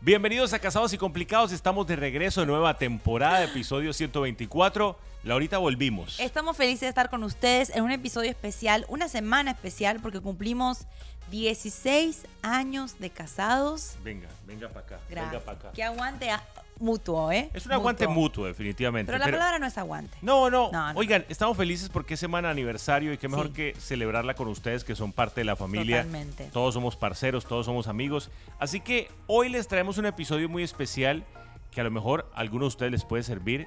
Bienvenidos a Casados y Complicados. Estamos de regreso de nueva temporada, episodio 124. Laurita, volvimos. Estamos felices de estar con ustedes en un episodio especial, una semana especial, porque cumplimos 16 años de casados. Venga, venga para acá. Gracias. Venga para acá. Que aguante a- mutuo, ¿eh? Es un aguante mutuo, definitivamente. Pero la palabra no es aguante. No, no, No, no, Oigan, estamos felices porque es semana de aniversario y qué mejor Sí. que celebrarla con ustedes que son parte de la familia. Totalmente. Todos somos parceros, todos somos amigos. Así que hoy les traemos un episodio muy especial que a lo mejor a algunos de ustedes les puede servir.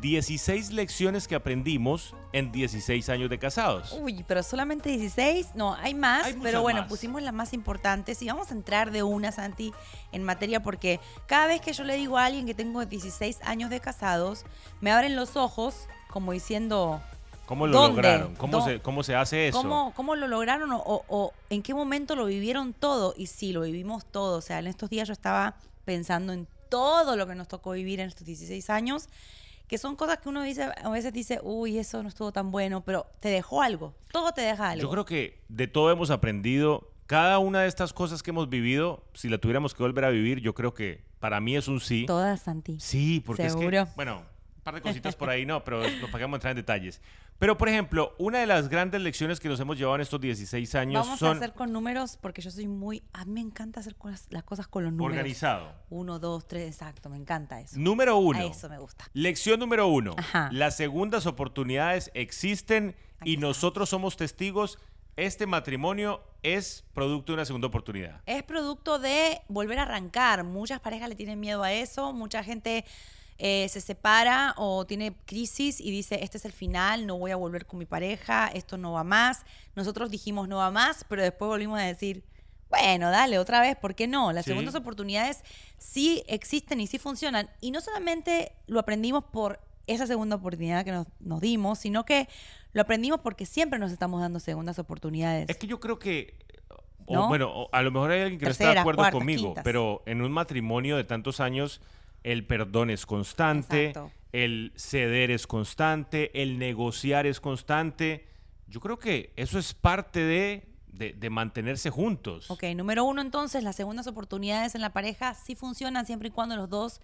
16 lecciones que aprendimos en 16 años de casados. Uy, pero solamente 16. No, hay más, Hay pero bueno, más. pusimos las más importantes y vamos a entrar de una, Santi, en materia porque cada vez que yo le digo a alguien que tengo 16 años de casados, me abren los ojos como diciendo, ¿Cómo lo ¿Dónde? lograron? ¿Cómo, ¿Dó- se, ¿Cómo se hace eso? ¿Cómo, cómo lo lograron o, o- o en qué momento lo vivieron todo? Y sí, lo vivimos todo. O sea, en estos días yo estaba pensando en todo lo que nos tocó vivir en estos 16 años, que son cosas que uno dice, a veces dice, uy, eso no estuvo tan bueno, pero te dejó algo. Todo te deja algo. Yo creo que de todo hemos aprendido. Cada una de estas cosas que hemos vivido, si la tuviéramos que volver a vivir, yo creo que para mí es un sí. Todas, Santi. Sí, porque es Seguro. que, bueno, par de cositas por ahí no, pero nos pagamos entrar en detalles. Pero, por ejemplo, una de las grandes lecciones que nos hemos llevado en estos 16 años Vamos son a hacer con números porque yo soy muy... A mí me encanta hacer cosas- las cosas con los números. organizado. Uno, dos, tres, exacto. Me encanta eso. Número uno. A eso me gusta. Lección número uno. Ajá. Las segundas oportunidades existen Aquí y nosotros somos testigos. Este matrimonio es producto de una segunda oportunidad. Es producto de volver a arrancar. Muchas parejas le tienen miedo a eso. Mucha gente eh, se separa o tiene crisis y dice, este es el final, no voy a volver con mi pareja, esto no va más. Nosotros dijimos no va más, pero después volvimos a decir, bueno, dale otra vez, ¿por qué no? Las Sí. segundas oportunidades sí existen y sí funcionan. Y no solamente lo aprendimos por esa segunda oportunidad que nos, nos dimos, sino que lo aprendimos porque siempre nos estamos dando segundas oportunidades. Es que yo creo que, o ¿No? bueno, o a lo mejor hay alguien que no está de acuerdo cuartas, conmigo, quintas. pero en un matrimonio de tantos años, el perdón es constante, Exacto. el ceder es constante, el negociar es constante. Yo creo que eso es parte de, de, de mantenerse juntos. Ok, número uno entonces, las segundas oportunidades en la pareja sí funcionan siempre y cuando los dos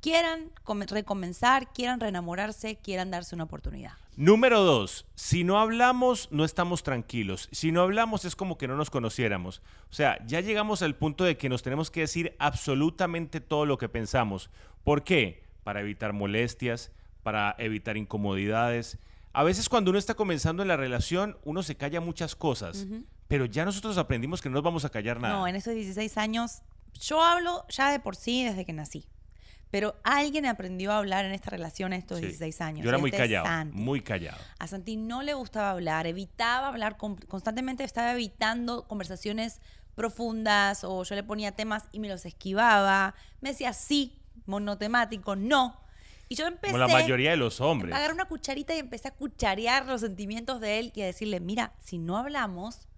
quieran come- recomenzar, quieran reenamorarse, quieran darse una oportunidad. Número dos, si no hablamos, no estamos tranquilos. Si no hablamos es como que no nos conociéramos. O sea, ya llegamos al punto de que nos tenemos que decir absolutamente todo lo que pensamos. ¿Por qué? Para evitar molestias, para evitar incomodidades. A veces cuando uno está comenzando en la relación, uno se calla muchas cosas, pero ya nosotros aprendimos que no nos vamos a callar nada. No, en esos 16 años, yo hablo ya de por sí desde que nací. Pero alguien aprendió a hablar en esta relación en estos Sí. 16 años. Yo era muy callado, Santi. muy callado. A Santi no le gustaba hablar, evitaba hablar, con- constantemente estaba evitando conversaciones profundas o yo le ponía temas y me los esquivaba. Me decía sí, monotemático, no. Y yo empecé Como la mayoría de los hombres. a agarrar una cucharita y empecé a cucharear los sentimientos de él y a decirle, mira, si no hablamos,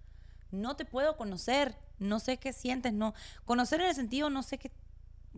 no te puedo conocer, no sé qué sientes, no. Conocer en el sentido, no sé qué,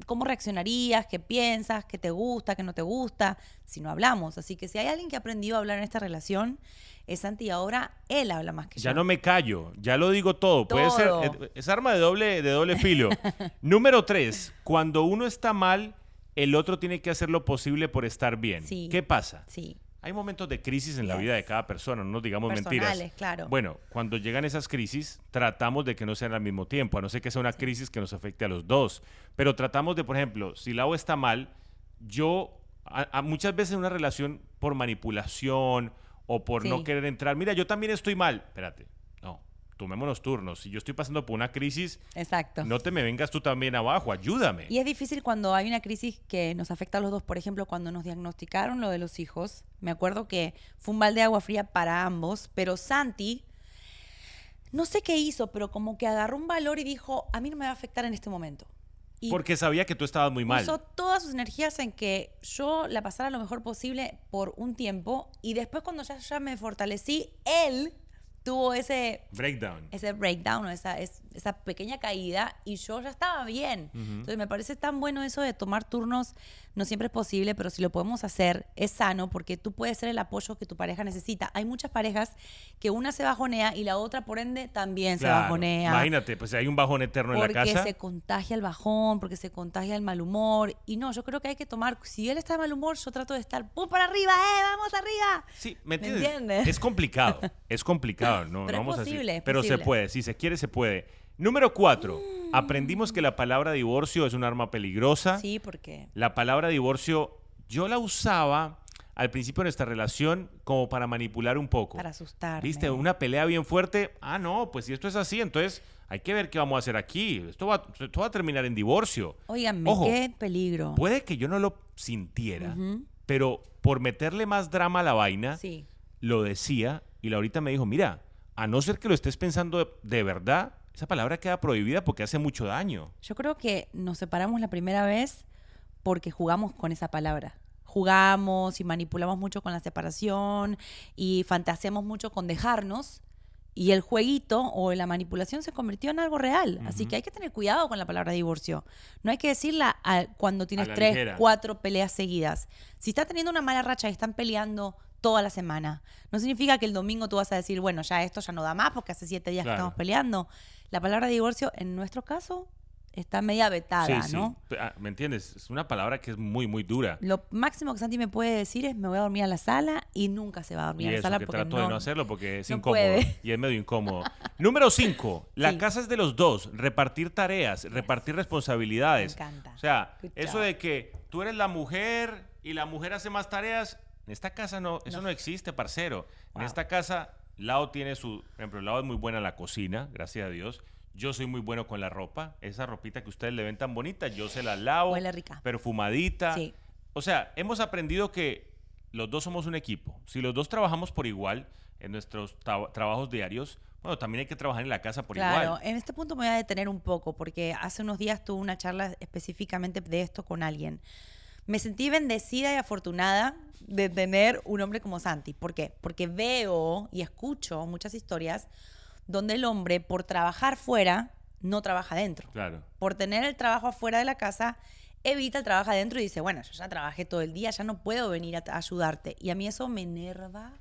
cómo reaccionarías, qué piensas, qué te gusta, qué no te gusta, si no hablamos. Así que si hay alguien que ha aprendido a hablar en esta relación, es Santi ahora él habla más que Ya yo. no me callo, ya lo digo todo. Puede ser, eh, es arma de doble, de doble filo. Número tres, cuando uno está mal, el otro tiene que hacer lo posible por estar bien. Sí. ¿Qué pasa? Sí, Hay momentos de crisis en la vida de cada persona, no nos digamos mentiras. Personales, claro. Bueno, cuando llegan esas crisis, tratamos de que no sean al mismo tiempo, a no ser que sea una crisis que nos afecte a los dos. Pero tratamos de, por ejemplo, si Lau está mal, yo, a- a muchas veces en una relación por manipulación o por no Sí. querer entrar, mira, yo también estoy mal. Espérate, tomémonos turnos. Si yo estoy pasando por una crisis, exacto. no te me vengas tú también abajo, ayúdame. Y es difícil cuando hay una crisis que nos afecta a los dos. Por ejemplo, cuando nos diagnosticaron lo de los hijos, me acuerdo que fue un balde de agua fría para ambos, pero Santi, no sé qué hizo, pero como que agarró un valor y dijo, a mí no me va a afectar en este momento. Y Porque sabía que tú estabas muy mal. puso todas sus energías en que yo la pasara lo mejor posible por un tiempo y después cuando ya, ya me fortalecí, él tuvo ese, Breakdown. ese breakdown, esa, es- esa pequeña caída, y yo ya estaba bien. Entonces me parece tan bueno eso de tomar turnos, no siempre es posible, pero si lo podemos hacer, es sano, porque tú puedes ser el apoyo que tu pareja necesita. Hay muchas parejas que una se bajonea y la otra, por ende, también se Claro. bajonea. Imagínate, pues hay un bajón eterno en la Porque casa. se contagia el bajón, porque se contagia el mal humor. Y no, yo creo que hay que tomar, si él está de mal humor, yo trato de estar, ¡pum, para arriba, eh! ¡Vamos arriba! Sí, ¿me ¿Me entiendes? entiendes? Es complicado, es complicado, no, Pero no vamos a decir- posible, es Pero se puede, si se quiere se puede. Número cuatro, Mm. aprendimos que la palabra divorcio es un arma peligrosa. Sí, porque La palabra divorcio yo la usaba al principio de nuestra relación como para manipular un poco. para asustar. ¿Viste? Una pelea bien fuerte. Ah, no, pues si esto es así, entonces hay que ver qué vamos a hacer aquí. Esto va, esto va a terminar en divorcio. Óigame, Ojo, qué peligro. Puede que yo no lo sintiera, pero por meterle más drama a la vaina, Sí. lo decía y Laurita me dijo, mira, a no ser que lo estés pensando de, de verdad, esa palabra queda prohibida porque hace mucho daño. Yo creo que nos separamos la primera vez porque jugamos con esa palabra. Jugamos y manipulamos mucho con la separación y fantaseamos mucho con dejarnos. Y el jueguito o la manipulación se convirtió en algo real. Así que hay que tener cuidado con la palabra divorcio. No hay que decirla a- cuando tienes tres, ligera. cuatro peleas seguidas. Si estás teniendo una mala racha y están peleando toda la semana, no significa que el domingo tú vas a decir, bueno, ya esto ya no da más porque hace siete días Claro. que estamos peleando. La palabra divorcio, en nuestro caso, está media vetada, sí, ¿no? sí. Ah, ¿Me entiendes? Es una palabra que es muy, muy dura. Lo máximo que Santi me puede decir es me voy a dormir a la sala y nunca se va a dormir Y a la eso, sala que porque trato no, de no hacerlo porque es no incómodo. puede. Y es medio incómodo. Número 5. La Sí. casa es de los dos. Repartir tareas, repartir responsabilidades. Me encanta. O sea, eso de que tú eres la mujer y la mujer hace más tareas, en esta casa no, eso no, existe, parcero. En esta casa, Lao tiene su... Por ejemplo, Lao es muy buena en la cocina, gracias a Dios. Yo soy muy bueno con la ropa. Esa ropita que ustedes le ven tan bonita, yo se la lavo. Huele rica. Perfumadita. Sí. O sea, hemos aprendido que los dos somos un equipo. Si los dos trabajamos por igual en nuestros tra- trabajos diarios, bueno, también hay que trabajar en la casa por Claro, igual. en este punto me voy a detener un poco porque hace unos días tuve una charla específicamente de esto con alguien. Me sentí bendecida y afortunada de tener un hombre como Santi. ¿Por qué? Porque veo y escucho muchas historias donde el hombre, por trabajar fuera, no trabaja dentro. Claro. Por tener el trabajo afuera de la casa, evita el trabajo adentro y dice, bueno, yo ya trabajé todo el día, ya no puedo venir a, a ayudarte. Y a mí eso me enerva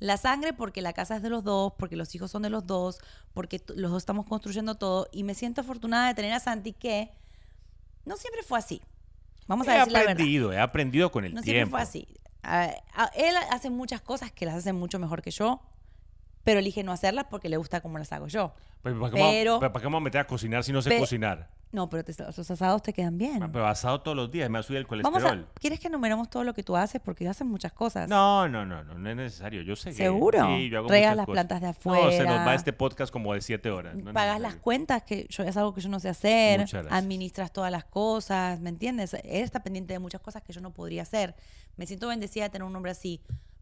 la sangre porque la casa es de los dos, porque los hijos son de los dos, porque los dos estamos construyendo todo. Y me siento afortunada de tener a Santi que no siempre fue así. Vamos a he decir la verdad. aprendido, he aprendido con el No siempre tiempo. fue así. A- a- él hace muchas cosas que las hace mucho mejor que yo, pero elige no hacerlas porque le gusta como las hago yo. ¿Para qué, vamos- Pero- ¿para qué me vamos a meter a cocinar si no sé Pe- cocinar? No, pero te- los asados te quedan bien. Pero asado todos los días, me ha subido el Vamos colesterol. a, ¿Quieres que enumeremos todo lo que tú haces? Porque haces muchas cosas. No, no, no, no, no es necesario. Yo sé que. ¿Seguro? Sí, yo hago Regas muchas las cosas. plantas de No, se nos va afuera. este podcast como de siete horas. no Pagas las cuentas, que yo, es algo que yo no sé hacer. Muchas gracias. Administras todas las cosas, ¿me entiendes? Él está pendiente de muchas cosas que yo no podría hacer. Me siento bendecida de tener un hombre así.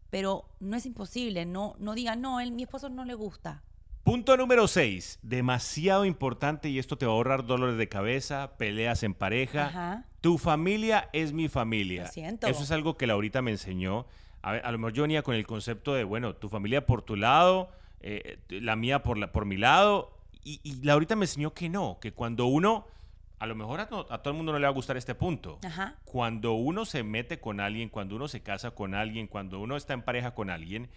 Pero no es imposible. No, no digan, no, él, mi esposo no le gusta. Punto número 6. Demasiado importante y esto te va a ahorrar dolores de cabeza, peleas en pareja. Ajá. Tu familia es mi familia. Lo siento. Eso es algo que Laurita me enseñó. A, lo mejor yo venía con el concepto de, bueno, tu familia por tu lado, eh, la mía por, la, por mi lado. Y, y Laurita me enseñó que no, que cuando uno, a lo mejor a, a todo el mundo no le va a gustar este punto. Ajá. Cuando uno se mete con alguien, cuando uno se casa con alguien, cuando uno está en pareja con alguien,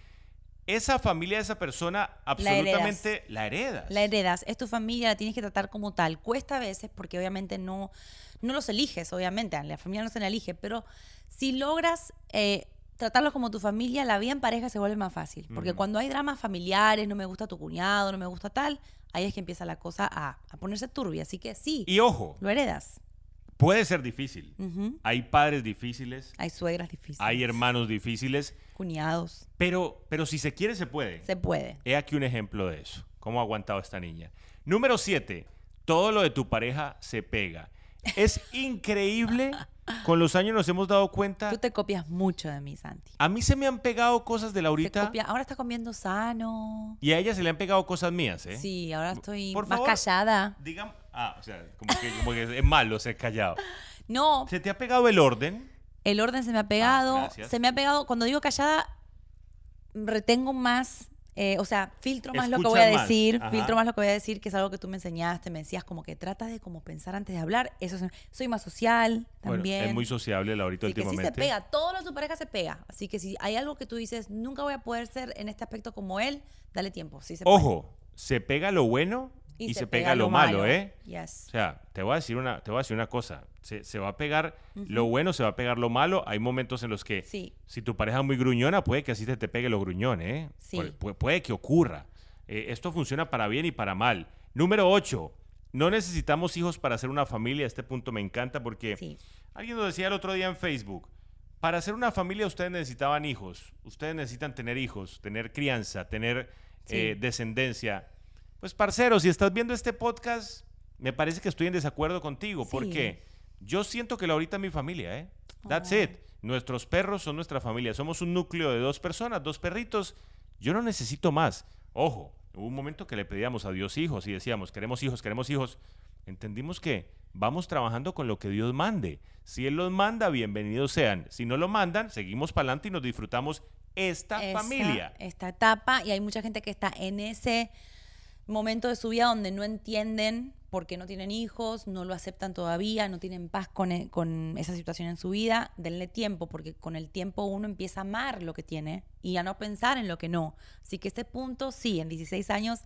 esa familia de esa persona absolutamente la heredas. La heredas, es tu familia, la tienes que tratar como tal. Cuesta a veces porque obviamente no, no los eliges, obviamente, la familia no se la elige, pero si logras eh, tratarlos como tu familia, la vida en pareja se vuelve más fácil. Porque cuando hay dramas familiares, no me gusta tu cuñado, no me gusta tal, ahí es que empieza la cosa a, a ponerse turbia. Así que sí, Y ojo, lo heredas. puede ser difícil. Hay padres difíciles, Hay suegras difíciles, hay hermanos difíciles, cuñados, pero, pero si se quiere, se puede. se puede. He aquí un ejemplo de eso. ¿Cómo ha aguantado esta niña? Número 7. Todo lo de tu pareja se pega. Es increíble. Con los años nos hemos dado cuenta. Tú te copias mucho de mí, Santi. A mí se me han pegado cosas de Laurita copia- Ahora está comiendo sano. y a ella se le han pegado cosas mías, ¿eh? Sí, ahora estoy Por más favor. callada. Digan, ah, o sea, como que, como que es malo ser callado. No, ¿Se te ha pegado el orden? El orden se me ha pegado. Ah, gracias. se me ha pegado. Cuando digo callada, retengo más Eh, o sea, filtro más lo que voy a más. decir, Ajá. filtro más lo que voy a decir, que es algo que tú me enseñaste, me decías como que trata de como pensar antes de hablar. Eso es- soy más social Bueno, también. es muy sociable Laurita Sí, que sí últimamente. se pega, todo lo de tu pareja se pega. Así que si hay algo que tú dices, nunca voy a poder ser en este aspecto como él, dale tiempo. Sí se puede. Ojo, se pega lo bueno y, se, pega, lo malo, ¿eh? Yes. O sea, te voy a decir una, te voy a decir una cosa. Se, se va a pegar lo bueno, se va a pegar lo malo. Hay momentos en los que Sí. si tu pareja es muy gruñona, puede que así te, te pegue lo gruñón, ¿eh? Sí. Pu- pu- puede que ocurra. Eh, esto funciona para bien y para mal. Número 8. No necesitamos hijos para hacer una familia. Este punto me encanta porque Sí. alguien nos decía el otro día en Facebook. Para hacer una familia ustedes necesitaban hijos. Ustedes necesitan tener hijos, tener crianza, tener Sí. eh, descendencia. Pues parcero, si estás viendo este podcast, me parece que estoy en desacuerdo contigo. Sí. Porque yo siento que Laurita es mi familia, ¿eh? That's Oh. it. Nuestros perros son nuestra familia. Somos un núcleo de dos personas, dos perritos. Yo no necesito más. Ojo, hubo un momento que le pedíamos a Dios hijos y decíamos, queremos hijos, queremos hijos. Entendimos que vamos trabajando con lo que Dios mande. Si Él los manda, bienvenidos sean. Si no lo mandan, seguimos para adelante y nos disfrutamos esta Esa- familia. Esta etapa. Y hay mucha gente que está en ese momento de su vida donde no entienden por qué no tienen hijos, no lo aceptan todavía, no tienen paz con, e- con esa situación en su vida. Denle tiempo, porque con el tiempo uno empieza a amar lo que tiene y a no pensar en lo que no. Así que este punto, sí, en 16 años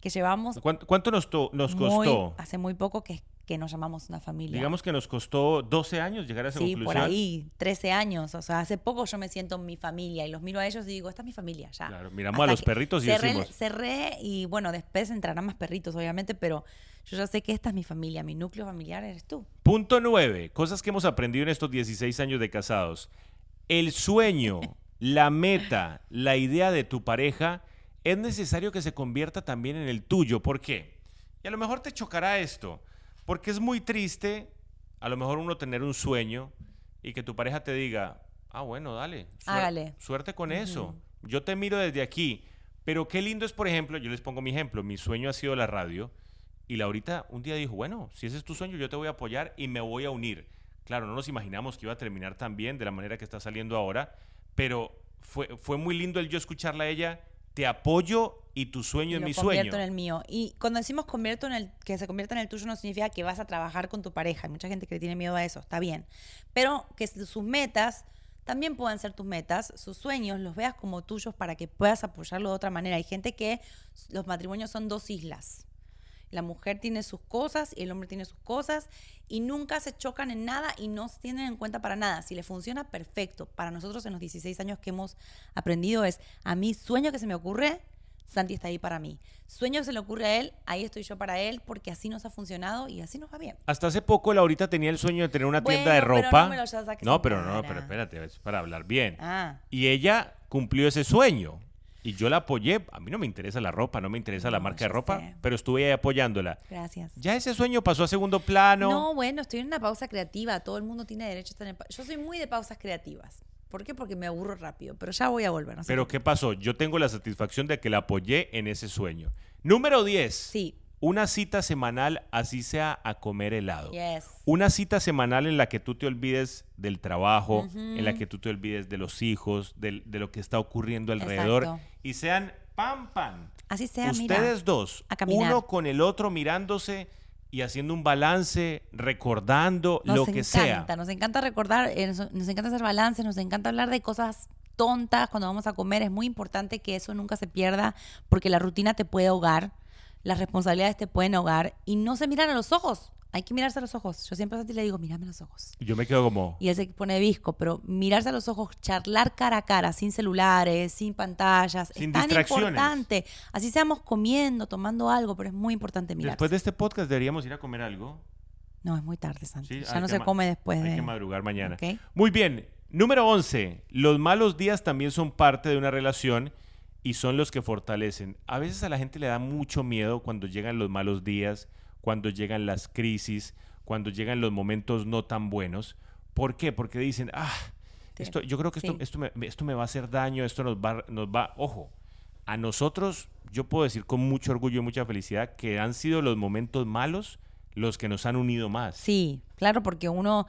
que llevamos, ¿Cuánto, cuánto nos, to- nos muy- costó? hace muy poco que, que nos llamamos una familia. Digamos que nos costó 12 años llegar a esa Sí, conclusión. por ahí, 13 años. O sea, hace poco yo me siento mi familia y los miro a ellos y digo, esta es mi familia, ya. Claro, miramos Hasta a los perritos y cerré, decimos, cerré y bueno, después entrarán más perritos, obviamente, pero yo ya sé que esta es mi familia, mi núcleo familiar eres tú. Punto 9. Cosas que hemos aprendido en estos 16 años de casados. El sueño, la meta, la idea de tu pareja es necesario que se convierta también en el tuyo. ¿Por qué? Y a lo mejor te chocará esto, porque es muy triste a lo mejor uno tener un sueño y que tu pareja te diga, ah, bueno, dale, suer- Hágale. suerte con eso. Yo te miro desde aquí. Pero qué lindo es, por ejemplo, yo les pongo mi ejemplo, mi sueño ha sido la radio. Y Laurita un día dijo, bueno, si ese es tu sueño, yo te voy a apoyar y me voy a unir. Claro, no nos imaginamos que iba a terminar tan bien de la manera que está saliendo ahora, pero fue, fue muy lindo el yo escucharla a ella, te apoyo y tu sueño es mi convierto sueño. en el mío. Y cuando decimos convierto en el, que se convierta en el tuyo no significa que vas a trabajar con tu pareja. Hay mucha gente que le tiene miedo a eso, está bien. Pero que sus metas también puedan ser tus metas, sus sueños los veas como tuyos para que puedas apoyarlo de otra manera. Hay gente que los matrimonios son dos islas. La mujer tiene sus cosas y el hombre tiene sus cosas y nunca se chocan en nada y no se tienen en cuenta para nada. Si le funciona, perfecto. Para nosotros en los 16 años que hemos aprendido es, a mí sueño que se me ocurre, Santi está ahí para mí. Sueño que se le ocurre a él, ahí estoy yo para él porque así nos ha funcionado y así nos va bien. Hasta hace poco Laurita tenía el sueño de tener una tienda de pero ropa. no pero no, pero espérate, es para hablar bien. Ah, Y ella cumplió ese sueño. Y yo la apoyé. A mí no me interesa la ropa, no me interesa la marca de ropa, sé. pero estuve ahí apoyándola. gracias. Ya ese sueño pasó a segundo plano. No, bueno, estoy en una pausa creativa. Todo el mundo tiene derecho a estar en Yo soy muy de pausas creativas. ¿Por qué? Porque me aburro rápido. Pero ya voy a volver. no Pero. ¿qué pasó? Yo tengo la satisfacción de que la apoyé en ese sueño. Número 10. Sí. Una cita semanal, así sea a comer helado. Yes. Una cita semanal en la que tú te olvides del trabajo, en la que tú te olvides de los hijos, de, lo que está ocurriendo alrededor. Exacto. Y sean pam, pam. Así sea, mira. Ustedes dos, a uno con el otro mirándose y haciendo un balance, recordando Nos lo que sea. nos encanta recordar, eh, nos, nos encanta hacer balances, nos encanta hablar de cosas tontas cuando vamos a comer. Es muy importante que eso nunca se pierda porque la rutina te puede ahogar, las responsabilidades te pueden ahogar y no se miran a los ojos. Hay que mirarse a los ojos. Yo siempre a ti le digo, mírame a los ojos. Yo me quedo como, Y él se pone visco, pero mirarse a los ojos, charlar cara a cara, sin celulares, sin pantallas, Sin es tan distracciones. importante. Así seamos comiendo, tomando algo, pero es muy importante mirarse. después de este podcast deberíamos ir a comer algo. No, es muy tarde, Santi. Sí, ya hay no se come después Hay de... que madrugar mañana. Muy bien. Número 11. Los malos días también son parte de una relación y son los que fortalecen. A veces a la gente le da mucho miedo cuando llegan los malos días, cuando llegan las crisis, cuando llegan los momentos no tan buenos. ¿Por qué? Porque dicen, ah, esto, yo creo que esto, Sí. esto, me, esto me va a hacer daño, esto nos va, nos va, ojo, a nosotros, yo puedo decir con mucho orgullo y mucha felicidad que han sido los momentos malos los que nos han unido más. Sí, claro, porque uno,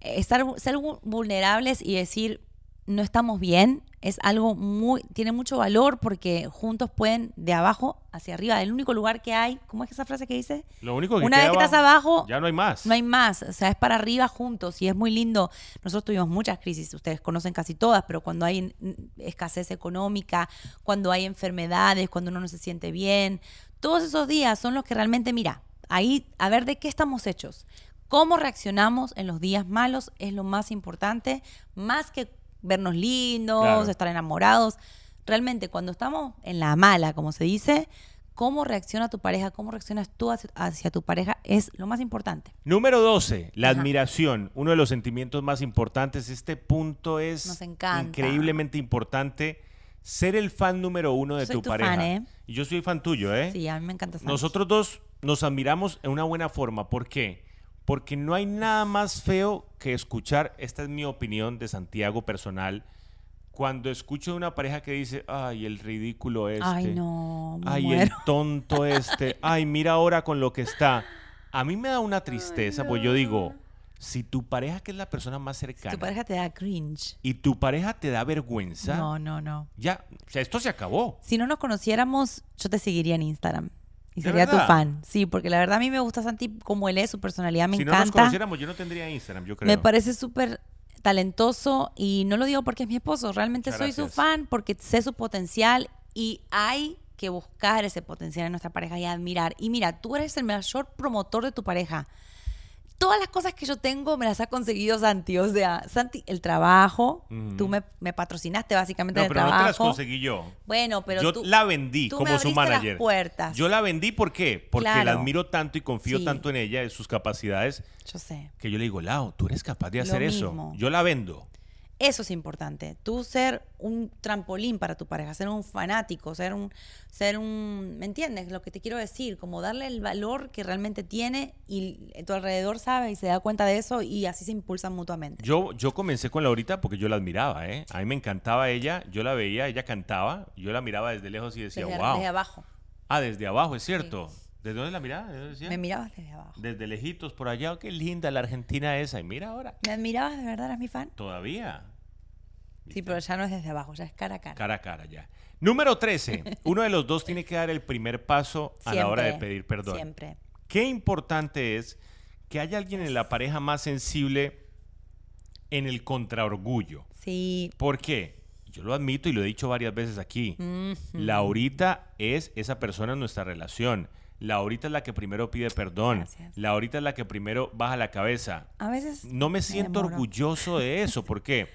eh, estar, ser vu- vulnerables y decir, no estamos bien es algo muy, tiene mucho valor porque juntos pueden de abajo hacia arriba. El único lugar que hay, ¿cómo es esa frase que dice? Lo único que Una vez que estás abajo, ya no hay más. no hay más, o sea, es para arriba juntos y es muy lindo. Nosotros tuvimos muchas crisis, ustedes conocen casi todas, pero cuando hay escasez económica, cuando hay enfermedades, cuando uno no se siente bien, todos esos días son los que realmente, mira, ahí a ver de qué estamos hechos. Cómo reaccionamos en los días malos es lo más importante, más que vernos lindos, Claro. estar enamorados. Realmente, cuando estamos en la mala, como se dice, cómo reacciona tu pareja, cómo reaccionas tú hacia, hacia tu pareja es lo más importante. Número 12, la Ajá. admiración, uno de los sentimientos más importantes. Este punto es Nos increíblemente importante. Ser el fan número uno de Soy tu, tu pareja. fan, ¿eh? Y yo soy fan tuyo, ¿eh? Sí, a mí me encanta Santi. Nosotros dos nos admiramos en una buena forma. ¿Por qué? Porque no hay nada más feo que escuchar, esta es mi opinión de Santiago personal, cuando escucho de una pareja que dice, ay, el ridículo este. Ay, no, Ay, el tonto este. Ay, mira ahora con lo que está. A mí me da una tristeza, pues yo digo, si tu pareja, que es la persona más cercana, Tu pareja te da cringe. y tu pareja te da vergüenza, No, no, no. ya, o sea, esto se acabó. Si no nos conociéramos, yo te seguiría en Instagram. Y ¿De sería tu fan. Sí, porque la verdad a mí me gusta Santi como él es, su personalidad me si no nos encanta. conociéramos, yo no tendría Instagram, yo creo. me parece súper talentoso y no lo digo porque es mi esposo, realmente Muchas soy su fan porque sé su potencial y hay que buscar ese potencial en nuestra pareja y admirar. Y mira, tú eres el mayor promotor de tu pareja. Todas las cosas que yo tengo me las ha conseguido Santi. O sea, Santi, el trabajo, Ujú. tú me, me patrocinaste básicamente No, en el pero no te las trabajo. conseguí yo. Bueno, pero yo tú, la vendí tú como me su abriste las manager. puertas. Yo la vendí ¿por qué? Porque la Claro. admiro tanto y confío Sí. tanto en ella, en sus capacidades, yo sé. que yo le digo, Lau, tú eres capaz de hacer eso. Yo la vendo. Eso es importante. Tú ser un trampolín para tu pareja, ser un fanático, ser un, ser un, ¿me entiendes? Lo que te quiero decir, como darle el valor que realmente tiene y tu alrededor sabe y se da cuenta de eso y así se impulsan mutuamente. Yo, yo comencé con Laurita porque yo la admiraba, ¿eh? A mí me encantaba ella, yo la veía, ella cantaba, yo la miraba desde lejos y decía, desde, wow. desde abajo. Ah, desde abajo, es cierto. ¿Desde dónde la miraba? ¿Desde dónde decía? Me mirabas desde abajo. Desde lejitos por allá, oh, qué linda la Argentina esa. Y mira ahora, ¿Me admirabas de verdad? ¿Eras mi fan? todavía. Sí, pero ya no es desde abajo, ya es cara a cara. Cara a cara ya. Número 13. Uno de los dos tiene que dar el primer paso a la hora de pedir perdón. Siempre. Qué importante es que haya alguien en la pareja más sensible en el contraorgullo. Sí. ¿Por qué? Yo lo admito y lo he dicho varias veces aquí. Laurita es esa persona en nuestra relación. Laurita es la que primero pide perdón. Gracias. Laurita es la que primero baja la cabeza. A veces. No me siento demoro. orgulloso de eso. ¿Por qué?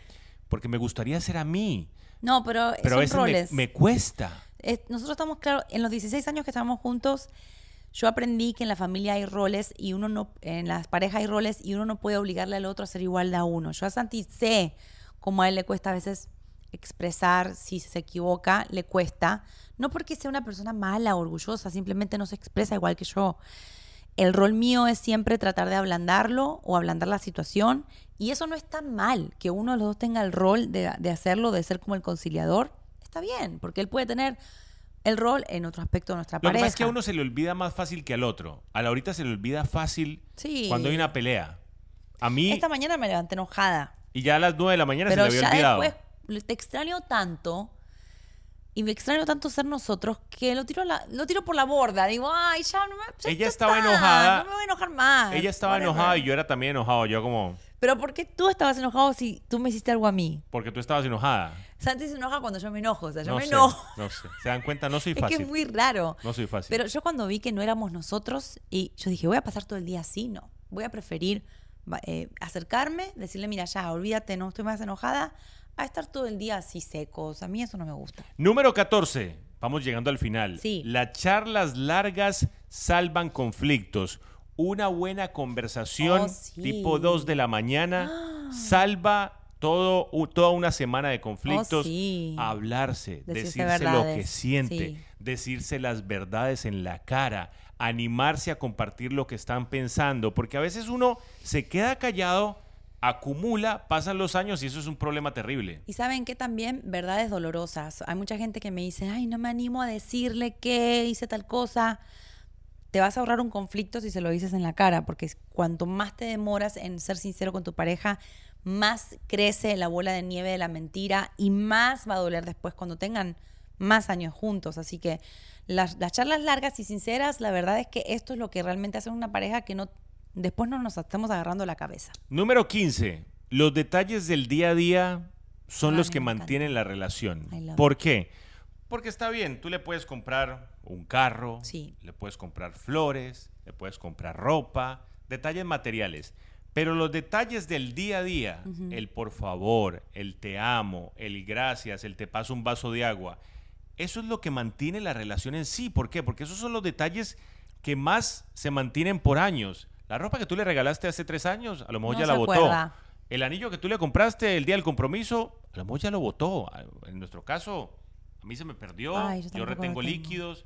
Porque me gustaría ser a mí. No, pero, Pero a veces me, roles. me cuesta. Es- nosotros estamos claros, en los 16 años que estamos juntos, yo aprendí que en la familia hay roles y uno no, en las parejas hay roles y uno no puede obligarle al otro a ser igual de a uno. Yo a Santi sé cómo a él le cuesta a veces expresar si se equivoca, le cuesta. No porque sea una persona mala o orgullosa, simplemente no se expresa igual que yo. El rol mío es siempre tratar de ablandarlo o ablandar la situación. Y eso no está mal, que uno de los dos tenga el rol de, de hacerlo, de ser como el conciliador. Está bien, porque él puede tener el rol en otro aspecto de nuestra Lo que pareja. pasa es que a uno se le olvida más fácil que al otro. A Laurita se le olvida fácil Sí. cuando hay una pelea. A mí, Esta mañana me levanté enojada. y ya a las 9 de la mañana pero se le ya había olvidado. después te extraño tanto y me extraño tanto ser nosotros que lo tiro, la- lo tiro por la borda. Digo, ay, ya no me. ya Ella está, estaba enojada. No me voy a enojar más. Ella estaba whatever". enojada y yo era también enojado. Yo como, Pero ¿por qué tú estabas enojado si tú me hiciste algo a mí? porque tú estabas enojada. Santi se enoja cuando yo me enojo. O sea, yo no me sé, enojo. no sé. ¿Se dan cuenta? No soy Es fácil. que es muy raro. No soy fácil. Pero yo cuando vi que no éramos nosotros y yo dije, voy a pasar todo el día así, no. Voy a preferir eh, acercarme, decirle, mira, ya, olvídate, no estoy más enojada, a estar todo el día así secos. A mí eso no me gusta. Número 14. Vamos llegando al final. Sí. Las charlas largas salvan conflictos. Una buena conversación, Oh, sí. tipo 2 de la mañana, salva todo, toda una semana de conflictos. Oh, sí. Hablarse, Decirse decirse lo que siente, decirse las verdades en la cara, animarse a compartir lo que están pensando, porque a veces uno se queda callado, acumula, pasan los años y eso es un problema terrible. Y saben que también verdades dolorosas. Hay mucha gente que me dice, ay, no me animo a decirle que hice tal cosa. Te vas a ahorrar un conflicto si se lo dices en la cara, porque cuanto más te demoras en ser sincero con tu pareja, más crece la bola de nieve de la mentira y más va a doler después cuando tengan más años juntos. Así que las, las charlas largas y sinceras, la verdad es que esto es lo que realmente hace una pareja que no después no nos estamos agarrando la cabeza. Número 15. Los detalles del día a día son Ay, los que encanta. mantienen la relación. ¿Por qué? Porque está bien, tú le puedes comprar un carro, Sí. le puedes comprar flores, le puedes comprar ropa, detalles materiales. Pero los detalles del día a día, el por favor, el te amo, el gracias, el te paso un vaso de agua, eso es lo que mantiene la relación en sí. ¿Por qué? Porque esos son los detalles que más se mantienen por años. La ropa que tú le regalaste hace tres años, a lo mejor No ya la botó. acuerda. El anillo que tú le compraste el día del compromiso, a lo mejor ya lo botó. En nuestro caso, a mí se me perdió. Ay, yo yo, retengo tengo. líquidos.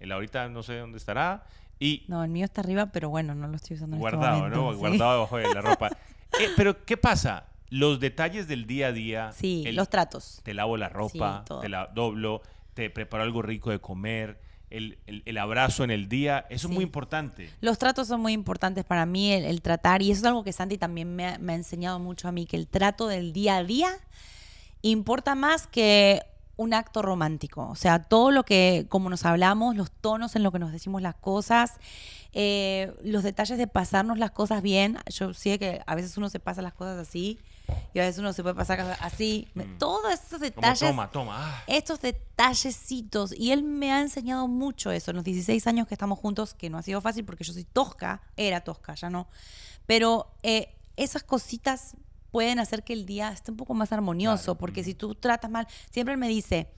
Él ahorita no sé dónde estará. Y No, el mío está arriba, pero bueno, no lo estoy usando en guardado, este momento. ¿no? sí. Guardado debajo de la ropa. Eh, pero, ¿qué pasa? Los detalles del día a día. Sí, el- los tratos. Te lavo la ropa, Sí, te la doblo, te preparo algo rico de comer, el, el- el abrazo en el día. Eso es muy importante. Los tratos son muy importantes para mí, el, el tratar, y eso es algo que Santi también me ha, me ha enseñado mucho a mí, que el trato del día a día importa más que un acto romántico. O sea, todo lo que, como nos hablamos, los tonos en lo que nos decimos las cosas, eh, los detalles de pasarnos las cosas bien. Yo sé que a veces uno se pasa las cosas así y a veces uno se puede pasar así. Mm. Todos esos Como detalles toma, toma. ah. estos detallecitos. Y él me ha enseñado mucho eso en los 16 años que estamos juntos, que no ha sido fácil porque yo soy tosca, era tosca, ya no. Pero eh, esas cositas pueden hacer que el día esté un poco más armonioso, Claro, porque mm. si tú tratas mal, siempre él me dice,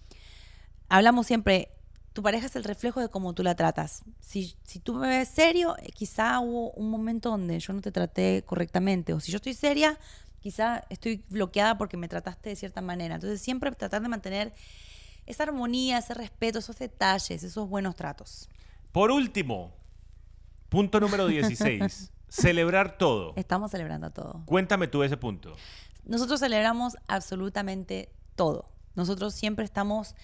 hablamos siempre, tu pareja es el reflejo de cómo tú la tratas. Si, si tú me ves serio, eh, quizá hubo un momento donde yo no te traté correctamente, o si yo estoy seria, quizá estoy bloqueada porque me trataste de cierta manera. Entonces siempre tratar de mantener esa armonía, ese respeto, esos detalles, esos buenos tratos. Por último, punto número 16. celebrar todo. Estamos celebrando todo. Cuéntame tú ese punto. Nosotros celebramos absolutamente todo. Nosotros siempre estamos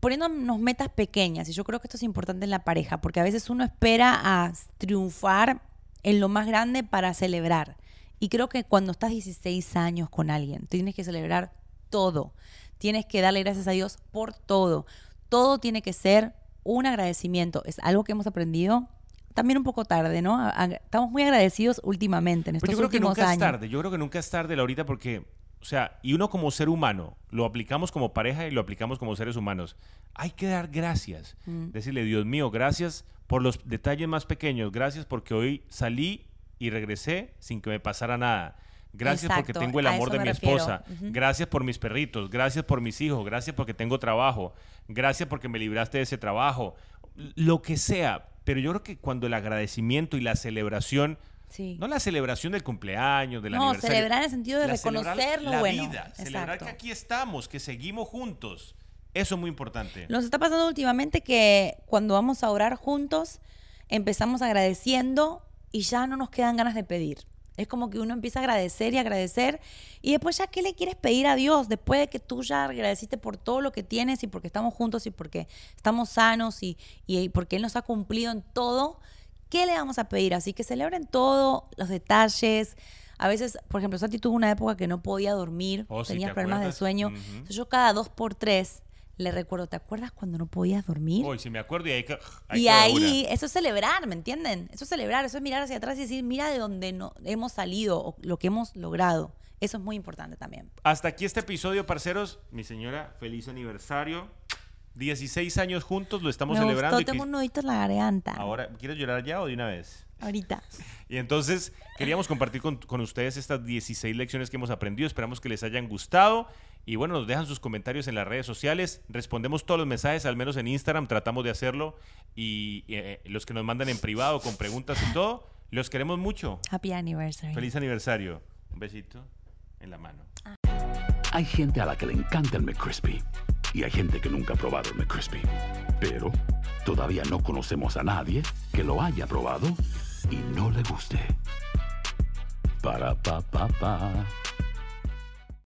poniéndonos metas pequeñas y yo creo que esto es importante en la pareja porque a veces uno espera a triunfar en lo más grande para celebrar. Y creo que cuando estás 16 años con alguien, tienes que celebrar todo. Tienes que darle gracias a Dios por todo. Todo tiene que ser un agradecimiento. Es algo que hemos aprendido también un poco tarde, ¿no? Estamos muy agradecidos últimamente en estos Pues yo creo que nunca años. es tarde. Yo creo que nunca es tarde, ahorita porque, o sea, y uno como ser humano, lo aplicamos como pareja y lo aplicamos como seres humanos. Hay que dar gracias. Mm. Decirle, Dios mío, gracias por los detalles más pequeños. Gracias porque hoy salí y regresé sin que me pasara nada. Gracias porque tengo el amor de mi refiero. esposa. Gracias por mis perritos. Gracias por mis hijos. Gracias porque tengo trabajo. Gracias porque me libraste de ese trabajo. Lo que sea. Pero yo creo que cuando el agradecimiento y la celebración Sí. no la celebración del cumpleaños, del No, aniversario. celebrar en el sentido de la celebrar reconocer lo la bueno. vida, celebrar que aquí estamos, que seguimos juntos. Eso es muy importante. Nos está pasando últimamente que cuando vamos a orar juntos, empezamos agradeciendo y ya no nos quedan ganas de pedir. Es como que uno empieza a agradecer y agradecer y después ya, ¿qué le quieres pedir a Dios? Después de que tú ya agradeciste por todo lo que tienes y porque estamos juntos y porque estamos sanos y, y porque Él nos ha cumplido en todo, ¿qué le vamos a pedir? Así que celebren todo, los detalles. A veces, por ejemplo, Santi tuvo una época que no podía dormir, Oh, tenía ¿te problemas de sueño. Entonces yo cada dos por tres le recuerdo, ¿te acuerdas cuando no podías dormir? Hoy, si me acuerdo, y ahí, que- ahí y queda ahí, una. eso es celebrar, ¿me entienden? Eso es celebrar, eso es mirar hacia atrás y decir, mira de dónde no, hemos salido o lo que hemos logrado. Eso es muy importante también. Hasta aquí este episodio, parceros. Mi señora, feliz aniversario. 16 años juntos, lo estamos Me celebrando. gustó, y tengo un nudito en la garganta. Ahora, ¿quieres llorar ya o de una vez? Ahorita. Y entonces queríamos compartir con, con ustedes estas 16 lecciones que hemos aprendido. Esperamos que les hayan gustado. Y bueno, nos dejan sus comentarios en las redes sociales. Respondemos todos los mensajes, al menos en Instagram. Tratamos de hacerlo. Y eh, los que nos mandan en privado con preguntas y todo, los queremos mucho. Happy anniversary. Feliz aniversario. Un besito en la mano. Hay gente a la que le encanta el McCrispy y hay gente que nunca ha probado el McCrispy. Pero todavía no conocemos a nadie que lo haya probado y no le guste. Para pa pa pa.